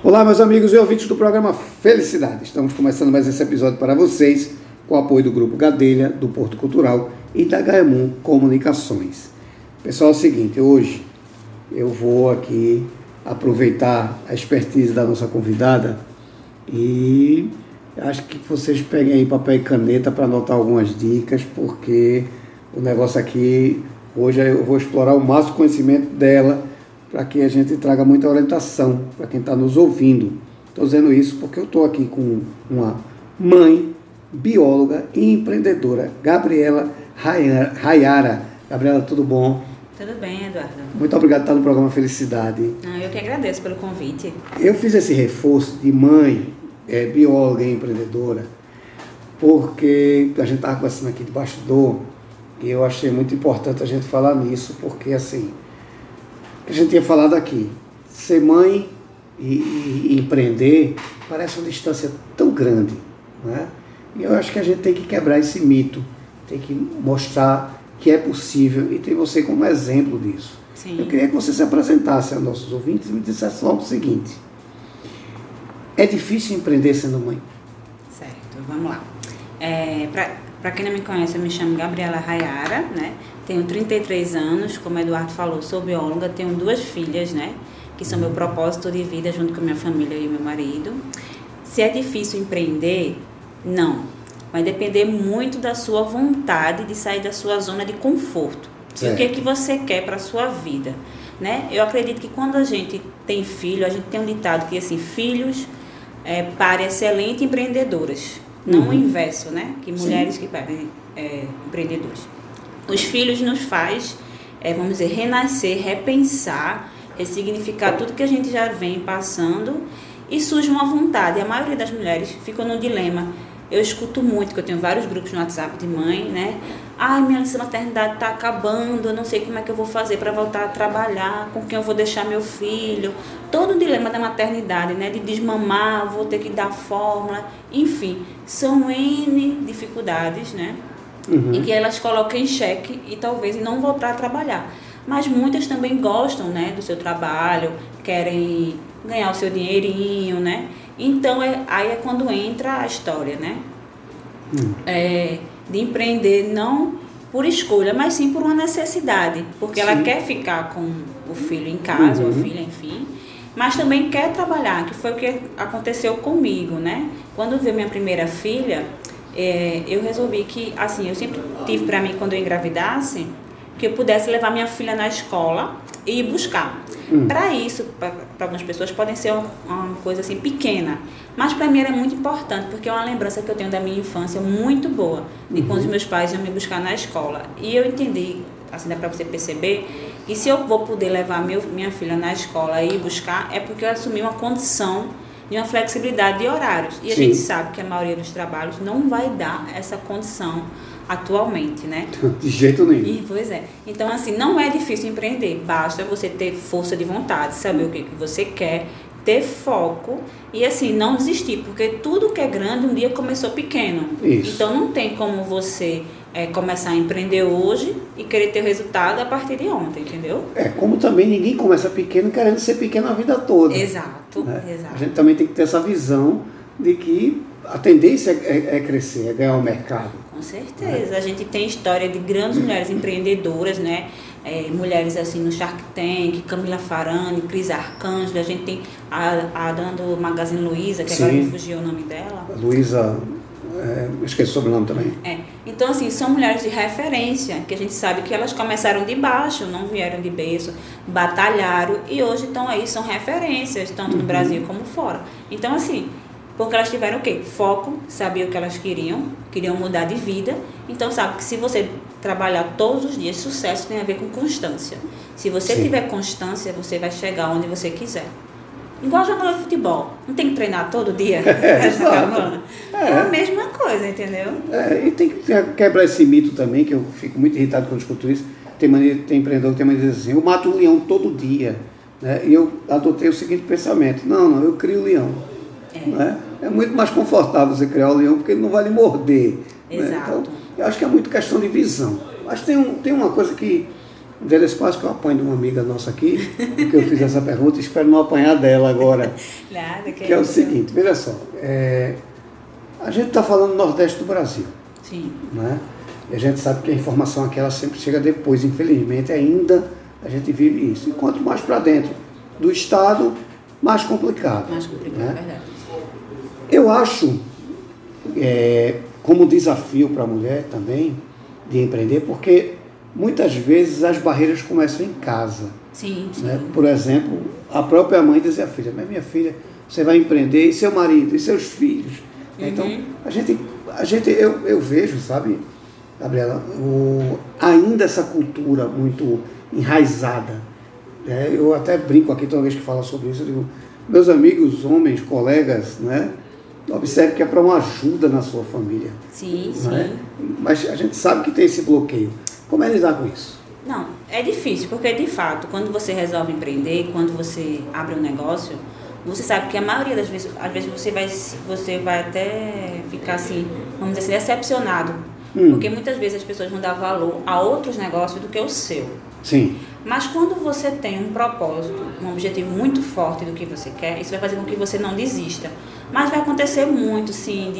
Olá, meus amigos e ouvintes do programa Felicidade. Estamos começando mais esse episódio para vocês com o apoio do Grupo Gadelha, do Porto Cultural e da Gaemum Comunicações. Pessoal, é o seguinte, hoje eu vou aqui aproveitar a expertise da nossa convidada e acho que vocês peguem aí papel e caneta para anotar algumas dicas, porque o negócio aqui, hoje eu vou explorar o máximo conhecimento dela para que a gente traga muita orientação para quem está nos ouvindo. Estou dizendo isso porque eu estou aqui com uma mãe, bióloga e empreendedora, Gabriela Rayara. Gabriela, tudo bom? Tudo bem, Eduardo. Muito obrigado por estar no programa Felicidade. Ah, eu que agradeço pelo convite. Eu fiz esse reforço de mãe, é, bióloga e empreendedora, porque a gente estava conversando aqui de bastidor e eu achei muito importante a gente falar nisso, porque assim, que a gente tinha falado aqui, ser mãe e, e, e empreender parece uma distância tão grande, né? E eu acho que a gente tem que quebrar esse mito, tem que mostrar que é possível e ter você como exemplo disso. Sim. Eu queria que você se apresentasse aos nossos ouvintes e me dissesse logo o seguinte: é difícil empreender sendo mãe? Certo, vamos lá. É, Para quem não me conhece, eu me chamo Gabriela Rayara, né? Tenho 33 anos, como o Eduardo falou, sou bióloga, tenho duas filhas, né? Que são meu propósito de vida junto com minha família e meu marido. Se é difícil empreender, não. Vai depender muito da sua vontade de sair da sua zona de conforto. E o que, é que você quer para a sua vida, né? Eu acredito que quando a gente tem filho, a gente tem um ditado que assim, filhos é, para excelentes empreendedoras. Não uhum. o inverso, né? Que mulheres Sim. que parem é, empreendedores. Os filhos nos faz, é, vamos dizer, renascer, repensar, ressignificar tudo que a gente já vem passando e surge uma vontade. A maioria das mulheres ficam no dilema. Eu escuto muito, que eu tenho vários grupos no WhatsApp de mãe, né? Ai, minha licença maternidade está acabando, eu não sei como é que eu vou fazer para voltar a trabalhar, com quem eu vou deixar meu filho. Todo o dilema da maternidade, né? De desmamar, vou ter que dar fórmula, enfim, são N dificuldades, né? Uhum. E que elas colocam em xeque e talvez não voltar a trabalhar. Mas muitas também gostam, né, do seu trabalho, querem ganhar o seu dinheirinho, né? Então é, aí é quando entra a história, né? Uhum. É, de empreender não por escolha, mas sim por uma necessidade, porque sim. ela quer ficar com o filho em casa, uhum. ou a filha, enfim, mas também quer trabalhar, que foi o que aconteceu comigo, né? Quando veio minha primeira filha, é, eu resolvi que, assim, eu sempre tive para mim quando eu engravidasse, que eu pudesse levar minha filha na escola e ir buscar. Hum. Para isso, para algumas pessoas, pode ser uma, uma coisa assim pequena, mas para mim era muito importante, porque é uma lembrança que eu tenho da minha infância muito boa, de uhum. quando os meus pais iam me buscar na escola. E eu entendi, assim dá para você perceber, que se eu vou poder levar meu, minha filha na escola e ir buscar, é porque eu assumi uma condição de uma flexibilidade de horários. E a Sim. gente sabe que a maioria dos trabalhos não vai dar essa condição atualmente, né? De jeito nenhum. E, pois é. Então, assim, não é difícil empreender. Basta você ter força de vontade, saber o que, que você quer ter foco e assim não desistir, porque tudo que é grande um dia começou pequeno. Isso. Então não tem como você é, começar a empreender hoje e querer ter resultado a partir de ontem, entendeu? É, como também ninguém começa pequeno querendo ser pequeno a vida toda. Exato, né? exato. A gente também tem que ter essa visão de que a tendência é, é crescer, é ganhar o mercado. Com certeza. A gente tem história de grandes mulheres empreendedoras, né? É, mulheres assim no Shark Tank, Camila Farani, Cris Arcângela, a gente tem a, a dona do Magazine Luiza, que Sim. agora me fugiu o nome dela. Luiza, é, esqueci o sobrenome também. É. Então, assim, são mulheres de referência, que a gente sabe que elas começaram de baixo, não vieram de berço, batalharam e hoje estão aí, são referências, tanto no uhum. Brasil como fora. Então, assim, porque elas tiveram o quê? Foco, sabiam o que elas queriam, queriam mudar de vida. Então, sabe que se você trabalhar todos os dias, sucesso tem a ver com constância. Se você Sim. tiver constância, você vai chegar onde você quiser. Igual jogador de futebol. Não tem que treinar todo dia? É, exato. É. é. a mesma coisa, entendeu? É, e tem que quebrar esse mito também, que eu fico muito irritado quando escuto isso. Tem, mania, tem empreendedor que tem mania de dizer assim, eu mato um leão todo dia. Né? E eu adotei o seguinte pensamento, não, não, eu crio o leão. É. Né? é muito mais confortável você criar o leão porque ele não vai lhe morder. Exato. Né? Então, eu acho que é muito questão de visão. Mas tem, um, tem uma coisa que Um desse quase que eu apanho de uma amiga nossa aqui, porque eu fiz essa pergunta espero não apanhar dela agora. Nada, que, que é, o seguinte, veja só, é, a gente está falando do Nordeste do Brasil. Sim. Né? E a gente sabe que a informação aqui ela sempre chega depois, infelizmente ainda a gente vive isso. E quanto mais para dentro do Estado, mais complicado. Mais complicado, né? é verdade. Eu acho, é, como desafio para a mulher também, de empreender, porque muitas vezes as barreiras começam em casa. Sim, sim. Né? Por exemplo, a própria mãe dizia à filha, mas minha filha, você vai empreender, e seu marido, e seus filhos. Uhum. Então, a gente, a gente eu, eu vejo, sabe, Gabriela, o, ainda essa cultura muito enraizada. Né? Eu até brinco aqui toda vez que falo sobre isso, eu digo, meus amigos, homens, colegas, né? Observe que é para uma ajuda na sua família. Sim, sim. É? Mas a gente sabe que tem esse bloqueio. Como é lidar com isso? Não, é difícil, porque de fato, quando você resolve empreender, quando você abre um negócio, você sabe que a maioria das vezes, às vezes você vai, você vai até ficar assim, vamos dizer assim, decepcionado. Hum. Porque muitas vezes as pessoas vão dar valor a outros negócios do que o seu. Sim. Mas quando você tem um propósito, um objetivo muito forte do que você quer, isso vai fazer com que você não desista. Mas vai acontecer muito, sim,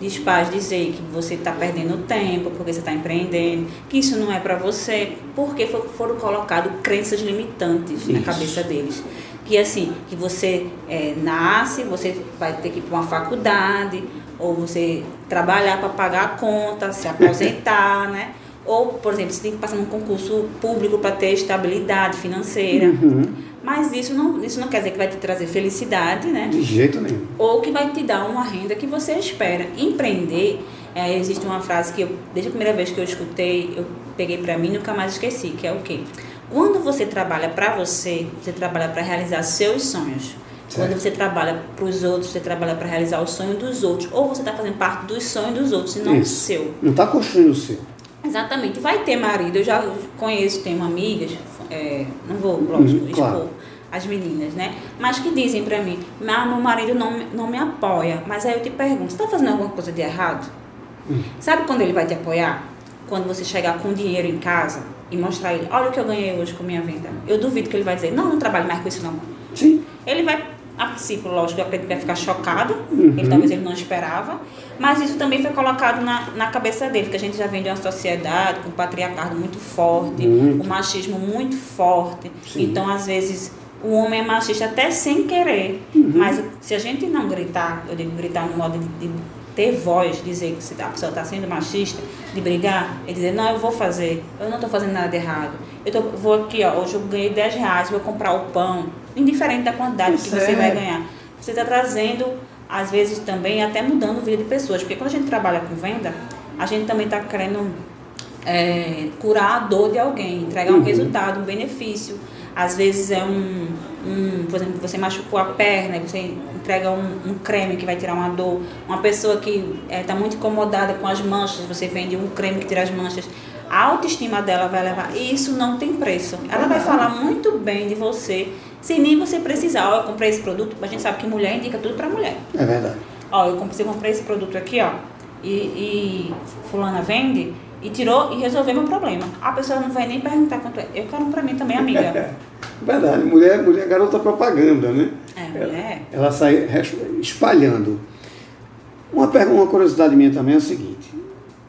de, de pais dizer que você está perdendo tempo, porque você está empreendendo, que isso não é para você, porque foram colocadas crenças limitantes isso. na cabeça deles. Que assim, que você é, nasce, você vai ter que ir para uma faculdade, ou você trabalhar para pagar a conta, se aposentar, né? Ou, por exemplo, você tem que passar num concurso público para ter estabilidade financeira. Uhum. Mas isso não, isso não quer dizer que vai te trazer felicidade, né? De jeito nenhum. Ou que vai te dar uma renda que você espera. Empreender, é, existe uma frase que eu, desde a primeira vez que eu escutei, eu peguei para mim e nunca mais esqueci, que é o quê? Quando você trabalha para você, você trabalha para realizar seus sonhos. Certo. Quando você trabalha para os outros, você trabalha para realizar o sonho dos outros. Ou você está fazendo parte dos sonhos dos outros e não Isso. o seu. Não está construindo o seu. Exatamente. Vai ter marido, eu já conheço, tenho amigas, é, não vou, lógico, uhum, expor claro. as meninas, né? Mas que dizem pra mim, ah, meu marido não, não me apoia. Mas aí eu te pergunto, você tá fazendo alguma coisa de errado? Uhum. Sabe quando ele vai te apoiar? Quando você chegar com dinheiro em casa e mostrar ele, olha o que eu ganhei hoje com minha venda. Eu duvido que ele vai dizer, não, não trabalho mais com isso não. Sim. Ele vai a princípio, lógico, eu acredito que vai ficar chocado, uhum. ele talvez ele não esperava, mas isso também foi colocado na, na cabeça dele, que a gente já vem de uma sociedade com um patriarcado muito forte, muito. um machismo muito forte. Sim. Então, às vezes, o homem é machista até sem querer, uhum. mas se a gente não gritar, eu digo gritar no modo de, de ter voz, dizer que a pessoa está sendo machista, de brigar, e dizer, não, eu vou fazer, eu não estou fazendo nada de errado. Eu tô, vou aqui, ó, hoje eu ganhei 10 reais, vou comprar o pão, indiferente da quantidade Isso que você é. vai ganhar. Você está trazendo, às vezes também, até mudando a vida de pessoas. Porque quando a gente trabalha com venda, a gente também está querendo é, curar a dor de alguém, entregar um uhum. resultado, um benefício. Às vezes é um, um, por exemplo, você machucou a perna, você entrega um, um creme que vai tirar uma dor. Uma pessoa que está é, muito incomodada com as manchas, você vende um creme que tira as manchas a autoestima dela vai levar. E isso não tem preço. Ela vai falar muito bem de você, sem nem você precisar. Ó, eu comprei esse produto, a gente sabe que mulher indica tudo para mulher. É verdade. Ó, eu comprei, comprei esse produto aqui, ó, e, e fulana vende e tirou e resolveu meu problema. A pessoa não vai nem perguntar quanto é. Eu quero um para mim também, amiga. verdade. Mulher, mulher garota propaganda, né? É, mulher. Ela, ela sai espalhando. Uma, uma curiosidade minha também é o seguinte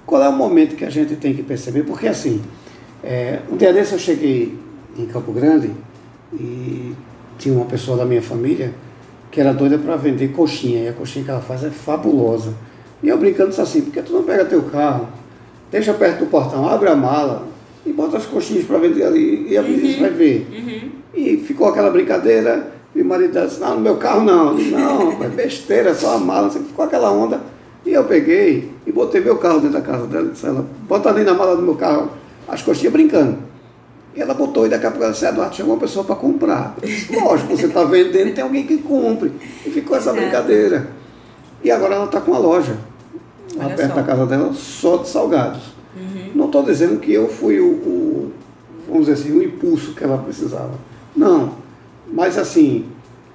qual é o momento que a gente tem que perceber? Porque assim, é, um dia desse eu cheguei em Campo Grande e tinha uma pessoa da minha família que era doida para vender coxinha, e a coxinha que ela faz é fabulosa. E eu brincando disse assim, porque tu não pega teu carro, deixa perto do portão, abre a mala e bota as coxinhas para vender ali e a uhum, vai ver. Uhum. E ficou aquela brincadeira, e o marido disse, não, no meu carro não. Disse, não, é besteira, é só a mala. Ficou aquela onda. E eu peguei e botei meu carro dentro da casa dela. Disse ela, bota ali na mala do meu carro as coxinhas brincando. E ela botou e daqui a pouco ela disse, Eduardo, chegou uma pessoa para comprar. Lógico, você está vendendo, tem alguém que compre. E ficou essa brincadeira. E agora ela está com uma loja lá perto só. da casa dela, só de salgados. Uhum. Não estou dizendo que eu fui o, o, vamos dizer assim, o impulso que ela precisava. Não. Mas assim,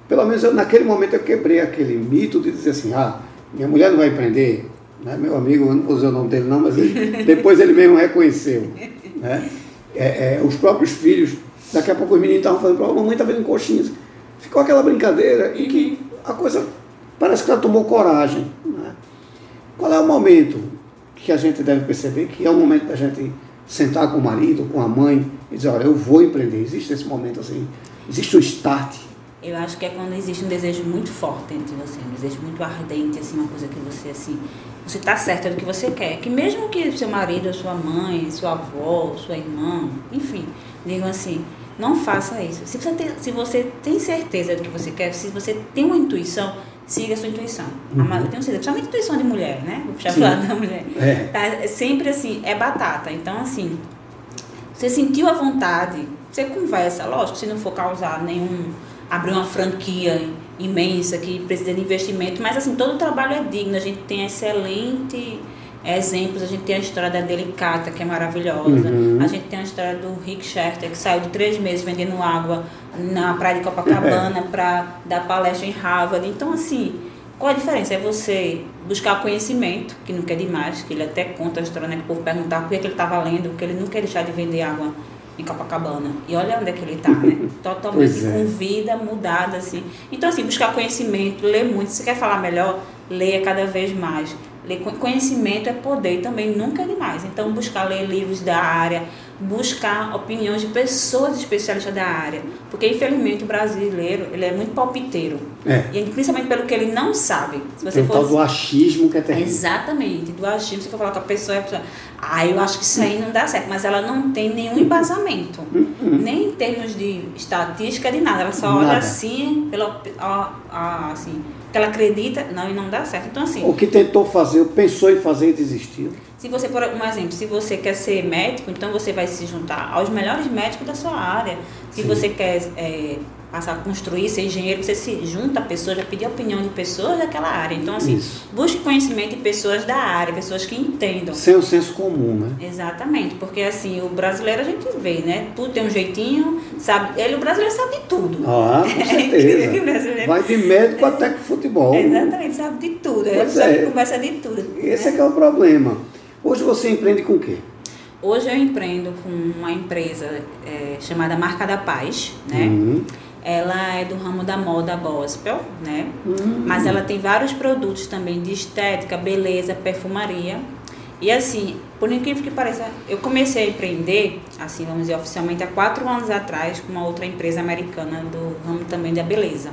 pelo menos eu, naquele momento eu quebrei aquele mito de dizer assim, ah, minha mulher não vai empreender, né? meu amigo, eu não vou dizer o nome dele não, mas ele, depois ele mesmo reconheceu. Né? É, é, os próprios filhos, daqui a pouco os meninos estavam falando, a mamãe está vendo coxinhas. Ficou aquela brincadeira e que a coisa parece que ela tomou coragem. Né? Qual é o momento que a gente deve perceber que é o momento da gente sentar com o marido, com a mãe e dizer, olha, eu vou empreender. Existe esse momento assim, existe o start. Eu acho que é quando existe um desejo muito forte dentro de você, um desejo muito ardente, assim, uma coisa que você, assim, você está certa do que você quer. Que mesmo que seu marido, sua mãe, sua avó, sua irmã, enfim, digam assim, não faça isso. Se você tem, se você tem certeza do que você quer, se você tem uma intuição, siga a sua intuição. Uhum. Eu tenho certeza, principalmente intuição de mulher, né? Vou puxar lado da mulher. É. Tá? é sempre assim, é batata. Então, assim, você sentiu a vontade, você conversa, lógico, se não for causar nenhum. abrir uma franquia imensa que precisa de investimento, mas assim, todo o trabalho é digno, a gente tem excelente exemplos, a gente tem a história da Delicata, que é maravilhosa, uhum. a gente tem a história do Rick Scherter, que saiu de três meses vendendo água na praia de Copacabana é. para dar palestra em Harvard. Então, assim, qual a diferença? É você buscar conhecimento, que não quer demais, que ele até conta a história, né, que o povo perguntar por que ele estava lendo, porque ele não quer deixar de vender água em Copacabana. E olha onde é que ele está, né? Totalmente é. com vida mudada, assim. Então, assim, buscar conhecimento, ler muito. Se você quer falar melhor, leia cada vez mais. Conhecimento é poder também, nunca é demais. Então, buscar ler livros da área, buscar opiniões de pessoas especialistas da área. Porque, infelizmente, o brasileiro ele é muito palpiteiro. É. E principalmente pelo que ele não sabe. Se você Tem for... tal do achismo que é terrível. Exatamente, do achismo. Se você for falar com a pessoa, a pessoa, ah, eu acho que isso aí não dá certo. Mas ela não tem nenhum embasamento. Uhum. nem em termos de estatística, de nada. Ela só nada. olha assim, pela, assim que ela acredita, não, e não dá certo. Então, assim. O que tentou fazer, pensou em fazer e desistiu. Se você, por um exemplo, se você quer ser médico, então você vai se juntar aos melhores médicos da sua área. Se Sim. você quer é, passar a construir, ser engenheiro, você se junta a pessoas, já pedir a opinião de pessoas daquela área. Então, assim, Isso. busque conhecimento de pessoas da área, pessoas que entendam. Sem o senso comum, né? Exatamente, porque assim, o brasileiro a gente vê, né? Tudo tem um jeitinho, sabe? Ele, o brasileiro sabe de tudo. Ah, com certeza. Vai de médico até com futebol. Exatamente, sabe de tudo. Ele sabe é. conversa de tudo. Esse né? é que é o problema. Hoje você empreende com o quê? Hoje eu empreendo com uma empresa é, chamada Marca da Paz, né? Uhum ela é do ramo da moda gospel, né? Uhum. Mas ela tem vários produtos também de estética, beleza, perfumaria. E assim, por incrível que pareça, eu comecei a empreender, assim, vamos dizer, oficialmente há quatro anos atrás, com uma outra empresa americana do ramo também da beleza.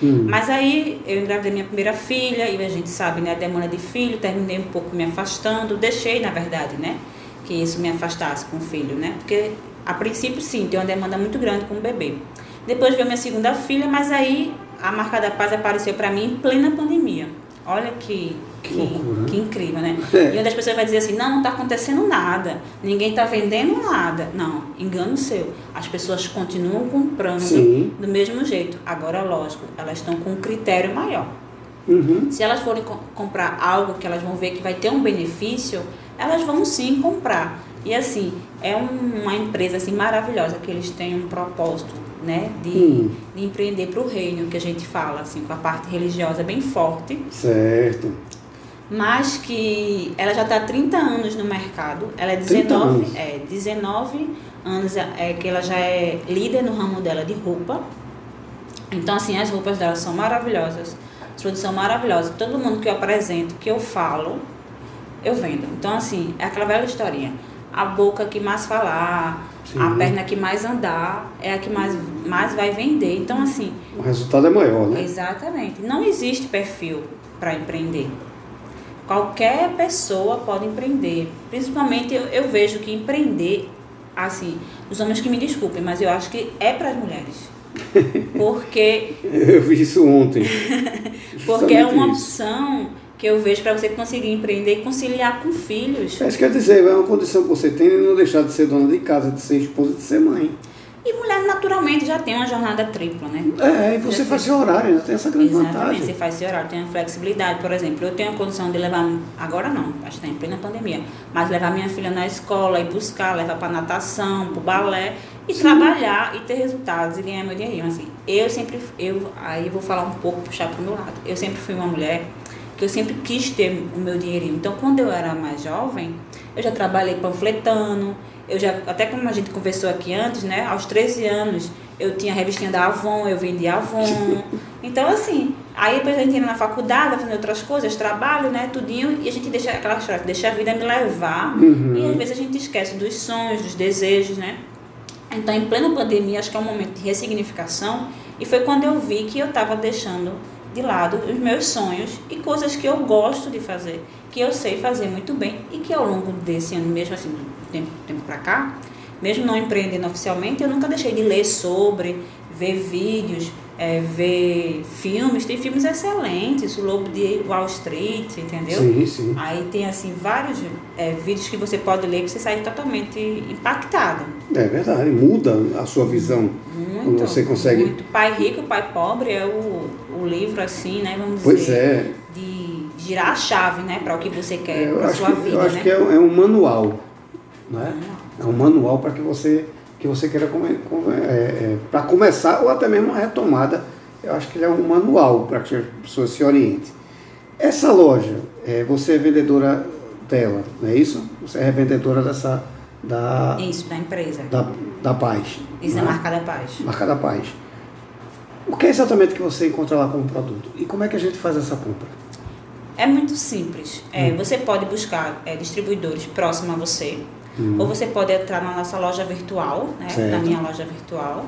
Uhum. Mas aí eu engravidei minha primeira filha, e a gente sabe, né, a demanda de filho, terminei um pouco me afastando, deixei, na verdade, né, que isso me afastasse com o filho, né? Porque a princípio, sim, tem uma demanda muito grande com o bebê. Depois veio minha segunda filha, mas aí a marca da paz apareceu para mim em plena pandemia. Olha que, que, que, que incrível, né? É. E onde as pessoas vão dizer assim, não, não está acontecendo nada, ninguém está vendendo nada. Não, engano seu. As pessoas continuam comprando Sim. do mesmo jeito. Agora, lógico, elas estão com um critério maior. Uhum. Se elas forem co comprar algo que elas vão ver que vai ter um benefício, elas vão sim comprar. E assim, é um, uma empresa assim maravilhosa que eles têm um propósito né, de, hum. de empreender para o reino, que a gente fala, assim, com a parte religiosa bem forte. Certo. Mas que ela já está há 30 anos no mercado, ela é 19, anos. É, 19 anos é, que ela já é líder no ramo dela de roupa. Então, assim, as roupas dela são maravilhosas, as produtos são maravilhosas. Todo mundo que eu apresento, que eu falo, eu vendo. Então, assim, é aquela velha historinha. A boca que mais falar, Sim. A perna que mais andar é a que mais, mais vai vender. Então, assim. O resultado é maior, né? Exatamente. Não existe perfil para empreender. Qualquer pessoa pode empreender. Principalmente eu, eu vejo que empreender, assim, os homens que me desculpem, mas eu acho que é para as mulheres. Porque. eu vi isso ontem. porque é uma opção que eu vejo para você conseguir empreender e conciliar com filhos. É isso quer dizer, é uma condição que você tem de não deixar de ser dona de casa, de ser esposa, de ser mãe. E mulher naturalmente já tem uma jornada tripla, né? É, e você já faz seu horário, ainda tem essa grande Exatamente, vantagem. você faz seu horário, tem a flexibilidade. Por exemplo, eu tenho a condição de levar, agora não, acho que está em plena pandemia, mas levar minha filha na escola e buscar, levar para natação, para balé e Sim. trabalhar e ter resultados e ganhar meu dinheiro. Assim, eu sempre, eu, aí eu vou falar um pouco, puxar para o meu lado. Eu sempre fui uma mulher que eu sempre quis ter o meu dinheirinho. Então, quando eu era mais jovem, eu já trabalhei panfletando, eu já, até como a gente conversou aqui antes, né? Aos 13 anos, eu tinha a revistinha da Avon, eu vendia Avon. Então, assim, aí depois a gente entra na faculdade, fazendo outras coisas, trabalho, né? Tudinho, e a gente deixa aquela história, deixa a vida me levar. Uhum. E às vezes a gente esquece dos sonhos, dos desejos, né? Então, em plena pandemia, acho que é um momento de ressignificação. E foi quando eu vi que eu estava deixando de lado os meus sonhos e coisas que eu gosto de fazer, que eu sei fazer muito bem e que ao longo desse ano, mesmo assim, tempo, tempo para cá, mesmo não empreendendo oficialmente, eu nunca deixei de ler sobre, ver vídeos, é, ver filmes. Tem filmes excelentes, o Lobo de Wall Street, entendeu? Sim, sim. Aí tem assim vários é, vídeos que você pode ler que você sai totalmente impactado. É verdade, muda a sua visão. Muito. Quando você consegue. Muito. Pai Rico, Pai Pobre é o, o livro assim, né? Vamos Pois dizer. é. De girar a chave, né? Para o que você quer para acho, sua que, vida, eu acho né? que é, é um manual. Né? É um manual para que você, que você queira come, come- é, é, para começar ou até mesmo uma retomada. Eu acho que ele é um manual para que a pessoa se oriente. Essa loja, é, você é vendedora dela, não é isso? Você é vendedora dessa da, Isso, da empresa. da, da paz. Isso é né? marca da paz. Marca da Paz. O que é exatamente que você encontra lá como produto? E como é que a gente faz essa compra? É muito simples. É, Hum. Você pode buscar é, distribuidores próximos a você, Hum. ou você pode entrar na nossa loja virtual, né? Na minha loja virtual,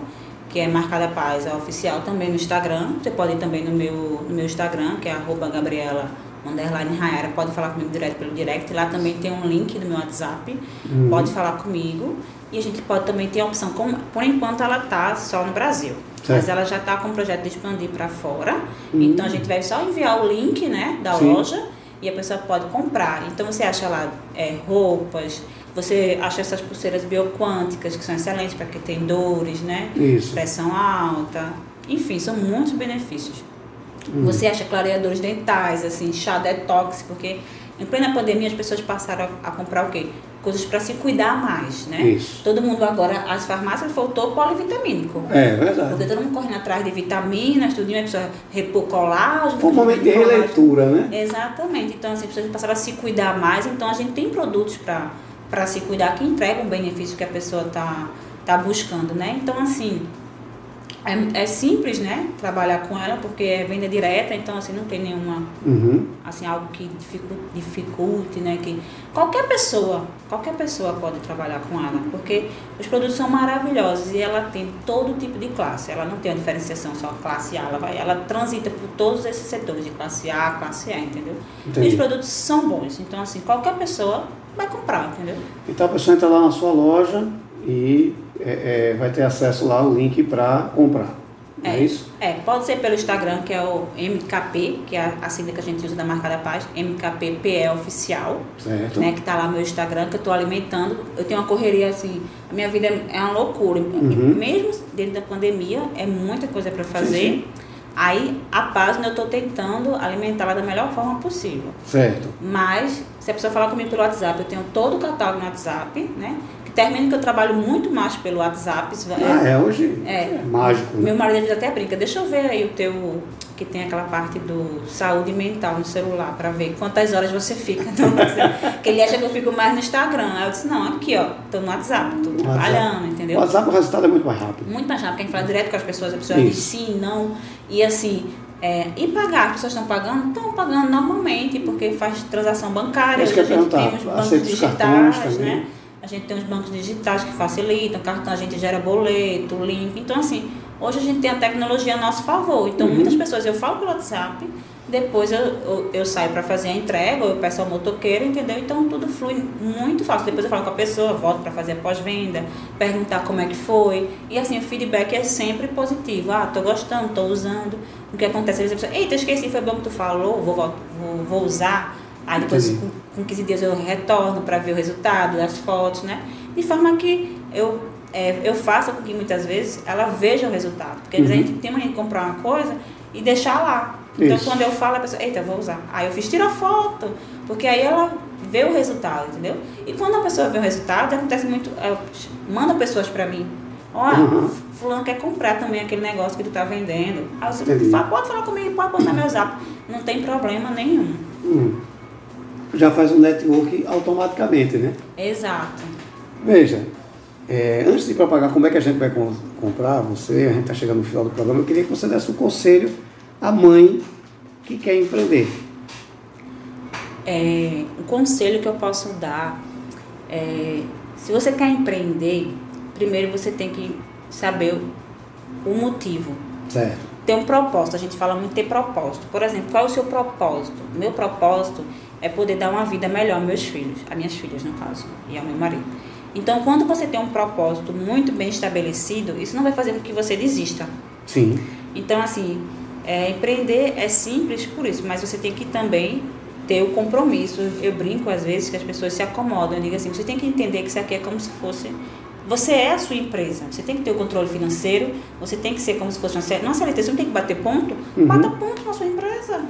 que é Marca da Paz, é oficial também no Instagram. Você pode ir também no meu, no meu Instagram, que é Gabriela underline Rayara, pode falar comigo direto pelo direct. Lá também tem um link do meu WhatsApp, Hum. pode falar comigo. E a gente pode também ter a opção, por enquanto ela tá só no Brasil. Mas Certo. ela já está com o projeto de expandir para fora. Hum. Então a gente vai só enviar o link né, da Sim. loja e a pessoa pode comprar. Então você acha lá é, roupas, você acha essas pulseiras bioquânticas que são excelentes para quem tem dores, né? Isso. Pressão alta. Enfim, são muitos benefícios. Hum. Você acha clareadores dentais, assim, chá detox, porque em plena pandemia as pessoas passaram a, a comprar o quê? Coisas para se cuidar mais, né? Isso. Todo mundo agora, as farmácias faltou polivitamínico. É verdade. Porque todo mundo correndo atrás de vitaminas, tudinho, a pessoa repor colágeno. Foi um momento de releitura, né? Exatamente. Então, assim, as pessoas passaram a se cuidar mais. Então, a gente tem produtos para se cuidar que entregam o benefício que a pessoa está tá buscando, né? Então, assim, é, é simples, né? Trabalhar com ela, porque é venda direta. Então, assim, não tem nenhuma Uhum. assim algo que dificu- dificulte, né? Que qualquer pessoa, qualquer pessoa pode trabalhar com ela, porque os produtos são maravilhosos e ela tem todo tipo de classe. Ela não tem uma diferenciação só classe A, ela vai, ela transita por todos esses setores de classe A, classe A, entendeu? Entendi. E os produtos são bons, então assim qualquer pessoa vai comprar, entendeu? Então a pessoa entra lá na sua loja e é, é, vai ter acesso lá ao link para comprar. Não é, isso? É, pode ser pelo Instagram, que é o MKP, que é a sigla que a gente usa da marca da paz, MKPPE oficial. Certo. né, que tá lá no meu Instagram, que eu tô alimentando. Eu tenho uma correria assim, a minha vida é uma loucura. Uhum. Mesmo dentro da pandemia, é muita coisa para fazer. sim. Aí a página eu tô tentando alimentá-la da melhor forma possível. Certo. Mas se a pessoa falar comigo pelo WhatsApp, eu tenho todo o catálogo no WhatsApp, né? Que termina que eu trabalho muito mais pelo WhatsApp. isso é- Ah, é hoje É. mágico. Né? meu marido até brinca, deixa eu ver aí o teu. Que tem aquela parte do saúde mental no celular, pra ver quantas horas você fica. Então, que ele acha que eu fico mais no Instagram. Aí eu disse, não, aqui ó, tô no WhatsApp, tô trabalhando, O entendeu? WhatsApp o resultado é muito mais rápido. Muito mais rápido, porque a gente fala direto com as pessoas, a pessoa Isso. diz sim, não. E assim, é, e pagar? As pessoas estão pagando? Estão pagando normalmente, porque faz transação bancária. A gente tem perguntar, os bancos aceita os cartões digitais, também? A gente tem os bancos digitais que facilitam, cartão a gente gera boleto, link. Então, assim, hoje a gente tem a tecnologia a nosso favor. Então, Uhum. muitas pessoas eu falo pelo WhatsApp, depois eu, eu, eu saio para fazer a entrega, ou eu peço ao motoqueiro, entendeu? Então, tudo flui muito fácil. Depois eu falo com a pessoa, volto para fazer a pós-venda, perguntar como é que foi. E, assim, o feedback é sempre positivo. Ah, tô gostando, tô usando. O que acontece? Às vezes a pessoa, eita, esqueci, foi bom que tu falou, vou, vou, vou usar. Aí depois, Entendi. com, com 15 dias, eu retorno para ver o resultado das fotos, né? De forma que eu, é, eu faça com que muitas vezes ela veja o resultado. Porque às vezes a Uhum. gente tem mania de comprar uma coisa e deixar lá. Então Isso. quando eu falo, a pessoa, eita, vou usar. Aí eu fiz, tira foto. Porque aí ela vê o resultado, entendeu? E quando a pessoa vê o resultado, acontece muito. é, manda pessoas para mim. Ó, Uhum. fulano quer comprar também aquele negócio que tu tá vendendo. Aí você fala, pode falar comigo, pode botar meu zap. não tem problema nenhum. Hum. Já faz o network automaticamente, né? Exato. Veja, é, antes de propagar como é que a gente vai com- comprar, você, a gente está chegando no final do programa, eu queria que você desse um conselho à mãe que quer empreender. É, um conselho que eu posso dar é, se você quer empreender, primeiro você tem que saber o, motivo. Certo. Ter um propósito, a gente fala muito ter propósito. Por exemplo, qual é o seu propósito? Meu propósito é poder dar uma vida melhor aos meus filhos, a minhas filhas no caso, e ao meu marido. Então, quando você tem um propósito muito bem estabelecido, isso não vai fazer com que você desista. Sim. Então, assim, é, empreender é simples por isso, mas você tem que também ter o compromisso. Eu brinco às vezes que as pessoas se acomodam. Eu digo assim: você tem que entender que isso aqui é como se fosse. Você é a sua empresa. Você tem que ter o controle financeiro. Você tem que ser como se fosse uma CLT. CLT, você não tem que bater ponto. Uhum. Bata ponto na sua empresa.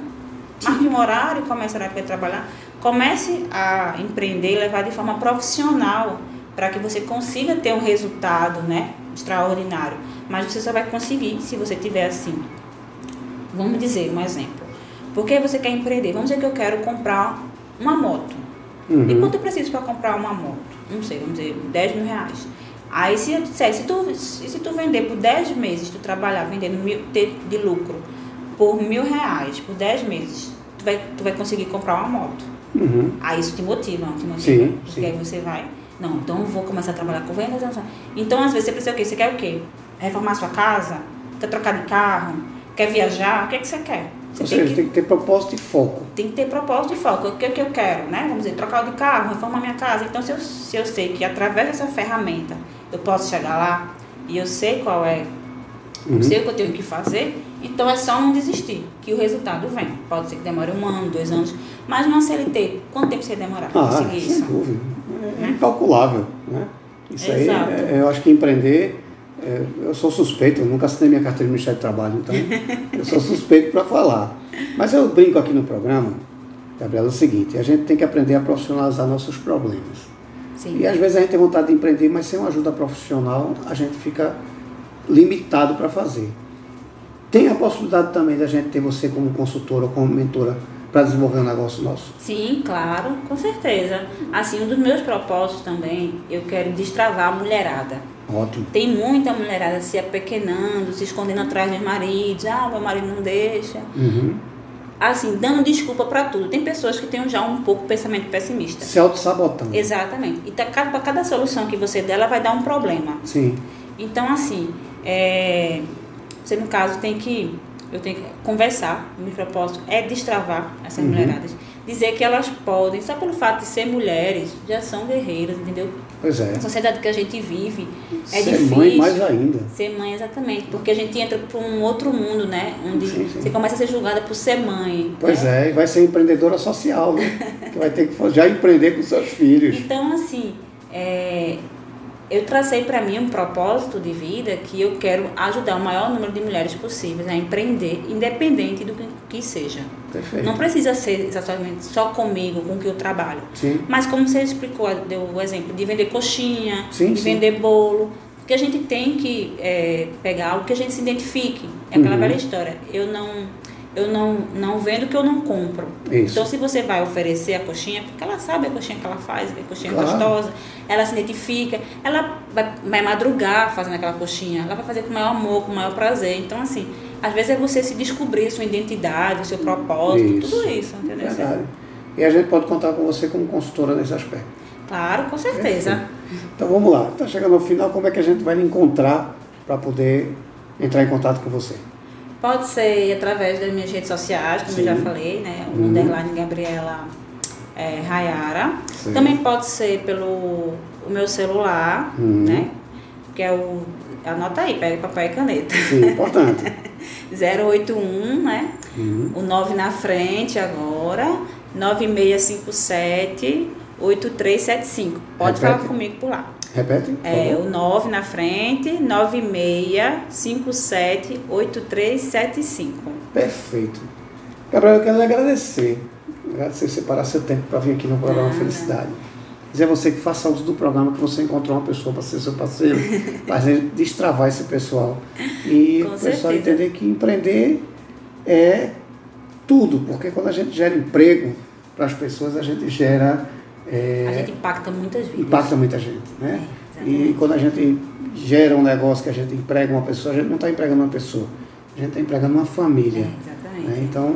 Marque um horário, comece o horário para trabalhar. Comece a empreender e levar de forma profissional para que você consiga ter um resultado né, extraordinário. Mas você só vai conseguir se você tiver assim. Vamos dizer um exemplo. Por que você quer empreender? Vamos dizer que eu quero comprar uma moto. Uhum. E quanto eu preciso para comprar uma moto? Não sei, vamos dizer, 10 mil reais. Aí se eu disser, se tu, se tu vender por 10 meses, tu trabalhar vendendo mil de lucro por mil reais por 10 meses, tu vai, tu vai conseguir comprar uma moto. Uhum. Aí isso te motiva, não te motiva? Sim, Porque sim. aí você vai, não, então eu vou começar a trabalhar com vendas. Então, às vezes, você precisa o quê? Você quer o quê? Reformar sua casa? Quer trocar de carro? Quer viajar? O que, é que você quer? Você Ou tem seja, que, tem que ter propósito e foco. tem que ter propósito e foco. O que, que eu quero, né? Vamos dizer, trocar de carro, reformar minha casa. Então, se eu, se eu sei que através dessa ferramenta eu posso chegar lá e eu sei qual é, Uhum. sei o que eu tenho que fazer, então é só não desistir, que o resultado vem. Pode ser que demore um ano, dois anos, mas numa CLT, quanto tempo você demorar para Ah, conseguir sem isso? dúvida. É incalculável. Né? Isso aí, Exato. é- eu acho que empreender, é, eu sou suspeito, eu nunca assinei minha carteira de Ministério do Trabalho, então eu sou suspeito para falar. Mas eu brinco aqui no programa, Gabriela, é o seguinte, a gente tem que aprender a profissionalizar nossos problemas. Sim. E às vezes a gente tem vontade de empreender, mas sem uma ajuda profissional, a gente fica limitado para fazer. Tem a possibilidade também da gente ter você como consultora ou como mentora para desenvolver um negócio nosso? Sim, claro, com certeza. Assim, um dos meus propósitos também, eu quero destravar a mulherada. Ótimo. Tem muita mulherada se apequenando, se escondendo atrás dos maridos. Ah, meu marido não deixa. Uhum. Assim, dando desculpa para tudo. Tem pessoas que têm já um pouco pensamento pessimista. Se auto-sabotando. Exatamente. E tá, cada, pra cada solução que você der, ela vai dar um problema. Sim. Então, assim, é, você no caso tem que. Eu tenho que conversar. O meu propósito é destravar essas Uhum. mulheradas. Dizer que elas podem, só pelo fato de ser mulheres, já são guerreiras, entendeu? Pois é. A sociedade que a gente vive é Ser difícil. mãe mais ainda. Ser mãe, exatamente. Porque a gente entra para um outro mundo, né? Onde Sim, sim. você começa a ser julgada por ser mãe. Pois né? é, e vai ser empreendedora social, né? que vai ter que já empreender com seus filhos. Então, assim, é, eu tracei para mim um propósito de vida que eu quero ajudar o maior número de mulheres possíveis a empreender, independente do que, que seja. Perfeito. Não precisa ser exatamente só comigo, com que eu trabalho. Sim. Mas como você explicou, deu o exemplo de vender coxinha, Sim, de sim. vender bolo, porque a gente tem que é, pegar algo que a gente se identifique. É aquela Uhum. velha história. Eu não, eu não, não vendo que eu não compro. Isso. Então, se você vai oferecer a coxinha, porque ela sabe a coxinha que ela faz, a coxinha Claro. gostosa, ela se identifica, ela vai, vai madrugar fazendo aquela coxinha, ela vai fazer com o maior amor, com o maior prazer. Então, assim, às vezes é você se descobrir sua identidade, o seu propósito, Isso. tudo isso, entendeu? Verdade. E a gente pode contar com você como consultora nesse aspecto. Claro, com certeza. Então vamos lá. Está chegando ao final, como é que a gente vai lhe encontrar para poder entrar em contato com você? Pode ser através das minhas redes sociais, como Sim. eu já falei, né? O Uhum. underline Gabriela é, Rayara. Sim. Também pode ser pelo o meu celular, Uhum. né? Que é o. Anota aí, pega papel e caneta. Sim, importante. 081, né? Uhum. O 9 na frente agora. 9657 8375. Pode Repete. falar comigo por lá. Repete, É, o 9 na frente, 9657 8375. Perfeito. Gabriel, eu quero lhe agradecer. Agradecer você parar seu tempo para vir aqui no programa Nada. Felicidade. Dizer a você que faça uso do programa, que você encontrou uma pessoa para ser seu parceiro, para destravar esse pessoal. E Com o pessoal certeza. entender que empreender é tudo, porque quando a gente gera emprego para as pessoas, a gente gera. É, a gente impacta muitas vidas. Impacta muita gente, né? É, e quando a gente gera um negócio que a gente emprega uma pessoa, a gente não está empregando uma pessoa, a gente está empregando uma família. É, exatamente. Né? Então,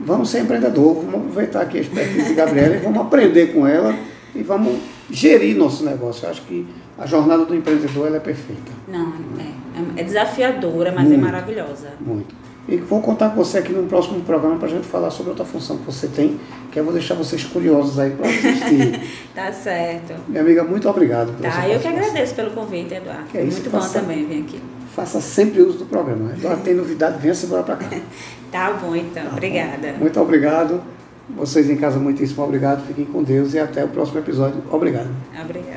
vamos ser empreendedor, vamos aproveitar aqui a expertise de Gabriela e vamos aprender com ela e vamos gerir nosso negócio. Eu acho que a jornada do empreendedor ela é perfeita. Não, é, é desafiadora, mas é muito, é maravilhosa. Muito. E vou contar com você aqui no próximo programa para a gente falar sobre outra função que você tem, que eu vou deixar vocês curiosos aí para assistir. tá certo. Minha amiga, muito obrigado. Tá, eu que agradeço pelo convite, Eduardo. Que é isso, muito faça, bom também vir aqui. Faça sempre uso do programa. Eduardo tem novidade, venha se embora para cá. tá bom, então. Tá Obrigada. Bom. Muito obrigado. Vocês em casa, muitíssimo obrigado. Fiquem com Deus e até o próximo episódio. Obrigado. Obrigada.